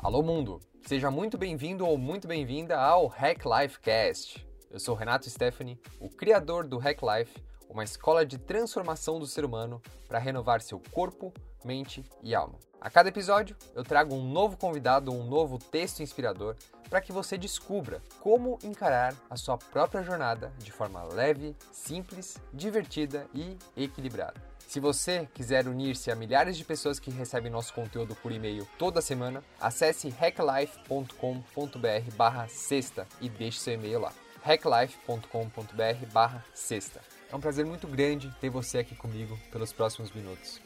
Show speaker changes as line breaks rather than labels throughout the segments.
Alô mundo, seja muito bem-vindo ou muito bem-vinda ao Hack Life Cast. Eu sou Renato Stephanie, o criador do Hack Life, uma escola de transformação do ser humano para renovar seu corpo, mente e alma. A cada episódio, eu trago um novo convidado ou um novo texto inspirador para que você descubra como encarar a sua própria jornada de forma leve, simples, divertida e equilibrada. Se você quiser unir-se a milhares de pessoas que recebem nosso conteúdo por e-mail toda semana, acesse hacklife.com.br barra sexta e deixe seu e-mail lá. hacklife.com.br barra sexta. É um prazer muito grande ter você aqui comigo pelos próximos minutos.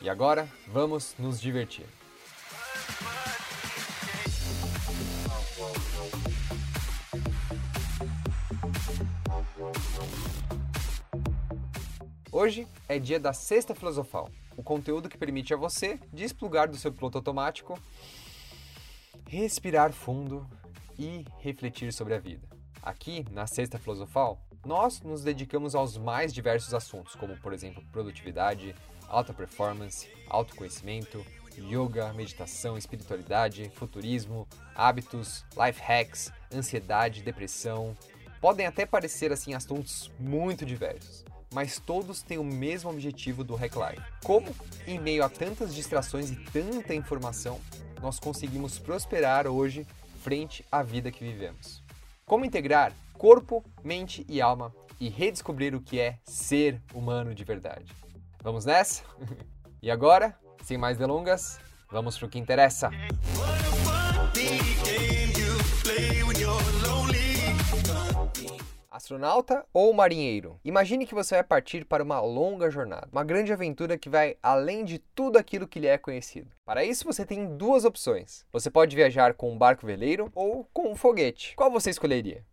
E agora, vamos nos divertir. Hoje é dia da Sexta Filosofal, o conteúdo que permite a você desplugar do seu piloto automático, respirar fundo e refletir sobre a vida. Aqui, na Sexta Filosofal, nós nos dedicamos aos mais diversos assuntos, como, por exemplo, produtividade, alta performance, autoconhecimento, yoga, meditação, espiritualidade, futurismo, hábitos, life hacks, ansiedade, depressão. Podem até parecer assim assuntos muito diversos, mas todos têm o mesmo objetivo do Hack Life. Como, em meio a tantas distrações e tanta informação, nós conseguimos prosperar hoje frente à vida que vivemos. Como integrar corpo, mente e alma e redescobrir o que é ser humano de verdade. Vamos nessa? e agora, sem mais delongas, vamos para o que interessa. Astronauta ou marinheiro? Imagine que você vai partir para uma longa jornada, uma grande aventura que vai além de tudo aquilo que lhe é conhecido. Para isso, você tem duas opções. Você pode viajar com um barco veleiro ou com um foguete. Qual você escolheria?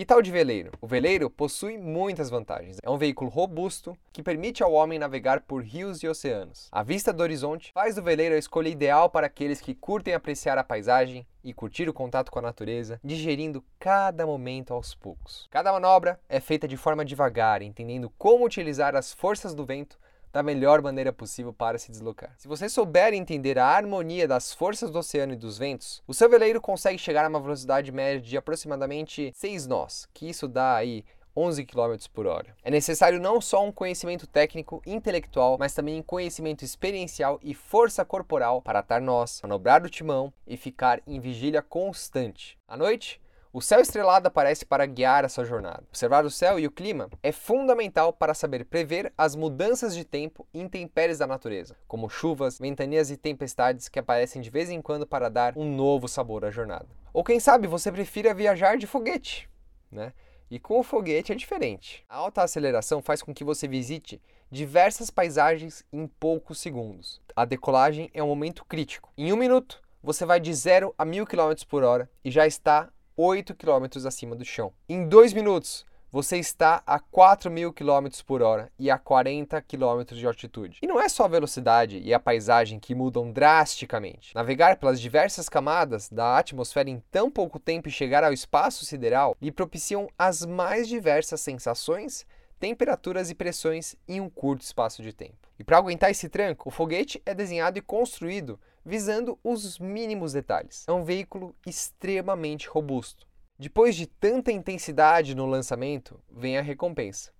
Que tal de veleiro? O veleiro possui muitas vantagens. É um veículo robusto que permite ao homem navegar por rios e oceanos. A vista do horizonte faz do veleiro a escolha ideal para aqueles que curtem apreciar a paisagem e curtir o contato com a natureza, digerindo cada momento aos poucos. Cada manobra é feita de forma devagar, entendendo como utilizar as forças do vento da melhor maneira possível para se deslocar. Se você souber entender a harmonia das forças do oceano e dos ventos, o seu veleiro consegue chegar a uma velocidade média de aproximadamente 6 nós, que isso dá aí 11 km por hora. É necessário não só um conhecimento técnico, intelectual, mas também conhecimento experiencial e força corporal para atar nós, manobrar o timão e ficar em vigília constante. À noite, o céu estrelado aparece para guiar a sua jornada. Observar o céu e o clima é fundamental para saber prever as mudanças de tempo e intempéries da natureza, como chuvas, ventanias e tempestades que aparecem de vez em quando para dar um novo sabor à jornada. Ou quem sabe você prefira viajar de foguete, né? E com o foguete é diferente. A alta aceleração faz com que você visite diversas paisagens em poucos segundos. A decolagem é um momento crítico. Em um minuto, você vai de 0 a 1000 km por hora e já está 8 km acima do chão. Em 2 minutos, você está a 4.000 km por hora e a 40 km de altitude. E não é só a velocidade e a paisagem que mudam drasticamente. Navegar pelas diversas camadas da atmosfera em tão pouco tempo e chegar ao espaço sideral lhe propiciam as mais diversas sensações, temperaturas e pressões em um curto espaço de tempo. E para aguentar esse tranco, o foguete é desenhado e construído visando os mínimos detalhes. É um veículo extremamente robusto. Depois de tanta intensidade no lançamento, vem a recompensa.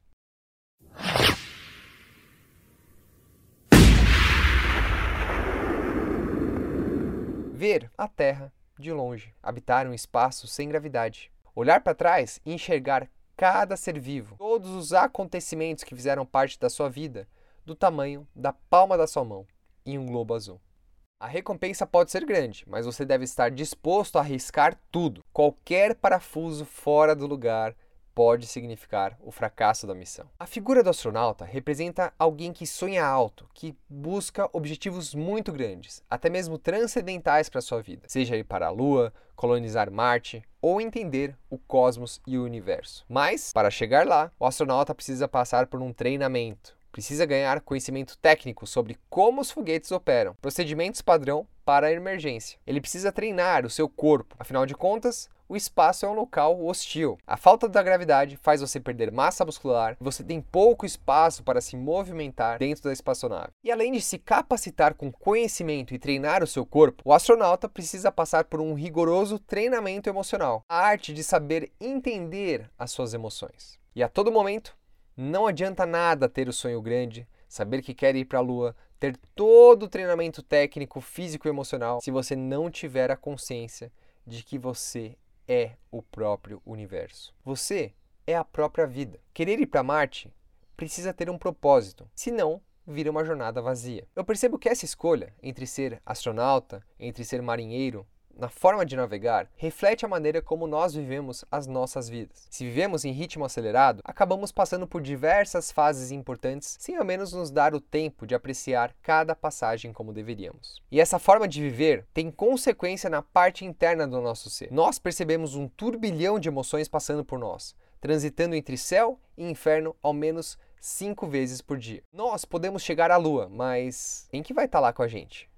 Ver a Terra de longe, habitar um espaço sem gravidade, olhar para trás e enxergar cada ser vivo, todos os acontecimentos que fizeram parte da sua vida, do tamanho da palma da sua mão, em um globo azul. A recompensa pode ser grande, mas você deve estar disposto a arriscar tudo. Qualquer parafuso fora do lugar pode significar o fracasso da missão. A figura do astronauta representa alguém que sonha alto, que busca objetivos muito grandes, até mesmo transcendentais para sua vida, seja ir para a Lua, colonizar Marte ou entender o cosmos e o universo. Mas, para chegar lá, o astronauta precisa passar por um treinamento, Precisa ganhar conhecimento técnico sobre como os foguetes operam, procedimentos padrão para a emergência. Ele precisa treinar o seu corpo, afinal de contas, o espaço é um local hostil. A falta da gravidade faz você perder massa muscular você tem pouco espaço para se movimentar dentro da espaçonave. E além de se capacitar com conhecimento e treinar o seu corpo, o astronauta precisa passar por um rigoroso treinamento emocional a arte de saber entender as suas emoções. E a todo momento, não adianta nada ter o sonho grande, saber que quer ir para a Lua, ter todo o treinamento técnico, físico e emocional se você não tiver a consciência de que você é o próprio universo. Você é a própria vida. Querer ir para Marte precisa ter um propósito, senão vira uma jornada vazia. Eu percebo que essa escolha entre ser astronauta, entre ser marinheiro, na forma de navegar, reflete a maneira como nós vivemos as nossas vidas. Se vivemos em ritmo acelerado, acabamos passando por diversas fases importantes sem ao menos nos dar o tempo de apreciar cada passagem como deveríamos. E essa forma de viver tem consequência na parte interna do nosso ser. Nós percebemos um turbilhão de emoções passando por nós, transitando entre céu e inferno ao menos cinco vezes por dia. Nós podemos chegar à Lua, mas quem que vai estar lá com a gente?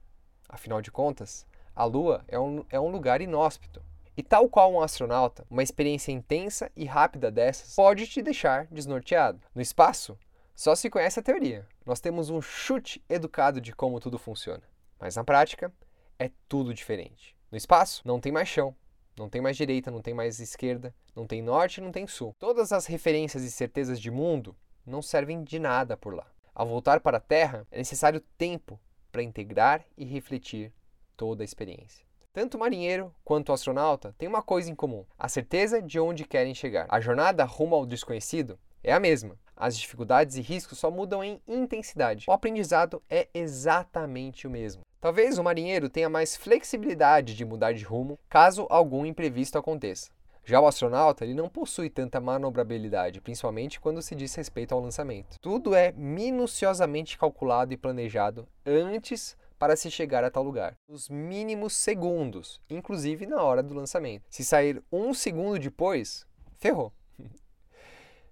Afinal de contas, a Lua é um, é um lugar inóspito. E tal qual um astronauta, uma experiência intensa e rápida dessas pode te deixar desnorteado. No espaço, só se conhece a teoria. Nós temos um chute educado de como tudo funciona. Mas na prática, é tudo diferente. No espaço, não tem mais chão, não tem mais direita, não tem mais esquerda, não tem norte, não tem sul. Todas as referências e certezas de mundo não servem de nada por lá. Ao voltar para a Terra, é necessário tempo para integrar e refletir toda a experiência. Tanto o marinheiro quanto o astronauta têm uma coisa em comum: a certeza de onde querem chegar. A jornada rumo ao desconhecido é a mesma. As dificuldades e riscos só mudam em intensidade. O aprendizado é exatamente o mesmo. Talvez o marinheiro tenha mais flexibilidade de mudar de rumo caso algum imprevisto aconteça. Já o astronauta ele não possui tanta manobrabilidade, principalmente quando se diz respeito ao lançamento. Tudo é minuciosamente calculado e planejado antes para se chegar a tal lugar. Os mínimos segundos, inclusive na hora do lançamento. Se sair um segundo depois, ferrou.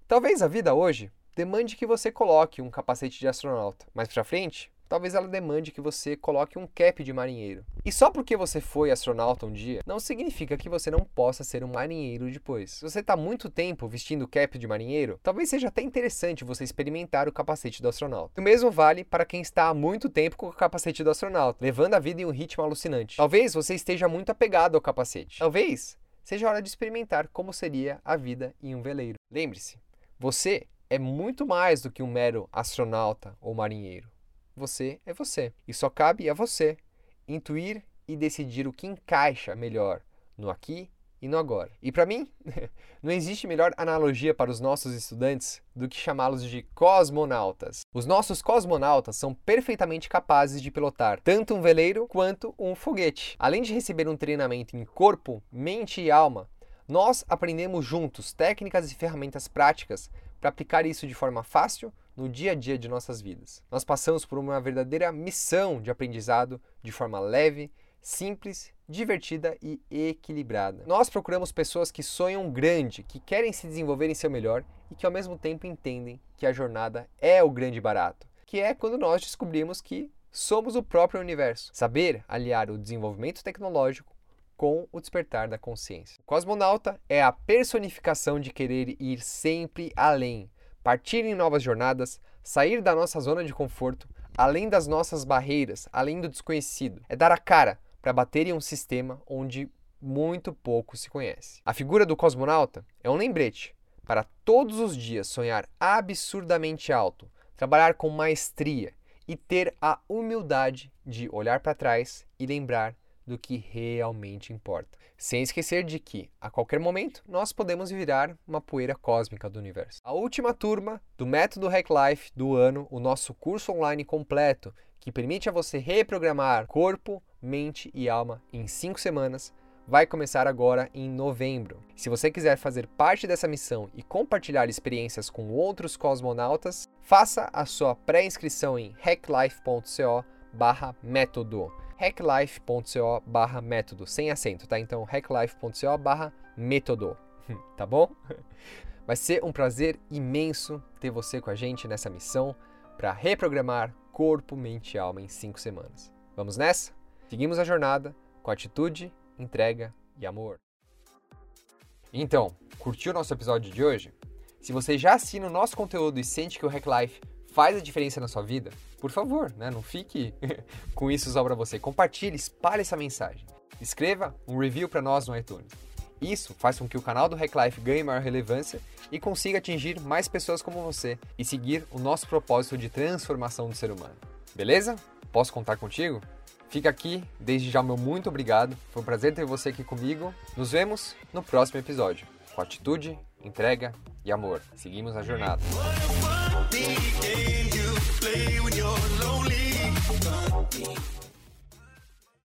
Talvez a vida hoje demande que você coloque um capacete de astronauta. Mais para frente, talvez ela demande que você coloque um cap de marinheiro. E só porque você foi astronauta um dia, não significa que você não possa ser um marinheiro depois. Se você está muito tempo vestindo cap de marinheiro, talvez seja até interessante você experimentar o capacete do astronauta. O mesmo vale para quem está há muito tempo com o capacete do astronauta, levando a vida em um ritmo alucinante. Talvez você esteja muito apegado ao capacete. Talvez seja hora de experimentar como seria a vida em um veleiro. Lembre-se, você é muito mais do que um mero astronauta ou marinheiro. Você é você. E só cabe a você intuir e decidir o que encaixa melhor no aqui e no agora. E para mim, não existe melhor analogia para os nossos estudantes do que chamá-los de cosmonautas. Os nossos cosmonautas são perfeitamente capazes de pilotar tanto um veleiro quanto um foguete. Além de receber um treinamento em corpo, mente e alma, nós aprendemos juntos técnicas e ferramentas práticas para aplicar isso de forma fácil no dia a dia de nossas vidas. Nós passamos por uma verdadeira missão de aprendizado de forma leve, simples, divertida e equilibrada. Nós procuramos pessoas que sonham grande, que querem se desenvolver em seu melhor e que ao mesmo tempo entendem que a jornada é o grande barato, que é quando nós descobrimos que somos o próprio universo. Saber aliar o desenvolvimento tecnológico com o despertar da consciência. O cosmonauta é a personificação de querer ir sempre além, partir em novas jornadas, sair da nossa zona de conforto, além das nossas barreiras, além do desconhecido. É dar a cara para bater em um sistema onde muito pouco se conhece. A figura do cosmonauta é um lembrete para todos os dias sonhar absurdamente alto, trabalhar com maestria e ter a humildade de olhar para trás e lembrar do que realmente importa. Sem esquecer de que, a qualquer momento, nós podemos virar uma poeira cósmica do universo. A última turma do Método Hack Life do ano, o nosso curso online completo, que permite a você reprogramar corpo, mente e alma em 5 semanas, vai começar agora em novembro. Se você quiser fazer parte dessa missão e compartilhar experiências com outros cosmonautas, faça a sua pré-inscrição em hacklife.co/método hacklife.co barra método, sem acento, tá? Então, hacklife.co barra método, tá bom? Vai ser um prazer imenso ter você com a gente nessa missão. para reprogramar corpo, mente e alma em 5 semanas. Vamos nessa? Seguimos a jornada com atitude, entrega e amor. Então, curtiu o nosso episódio de hoje? Se você já assina o nosso conteúdo e sente que o Hack Life faz a diferença na sua vida, por favor, né, não fique com isso só para você. Compartilhe, espalhe essa mensagem. Escreva um review para nós no iTunes. Isso faz com que o canal do Hack Life ganhe maior relevância e consiga atingir mais pessoas como você e seguir o nosso propósito de transformação do ser humano. Beleza? Posso contar contigo? Fica aqui, desde já meu muito obrigado. Foi um prazer ter você aqui comigo. Nos vemos no próximo episódio. Com atitude, entrega e amor. Seguimos a jornada. the game you play when you're lonely.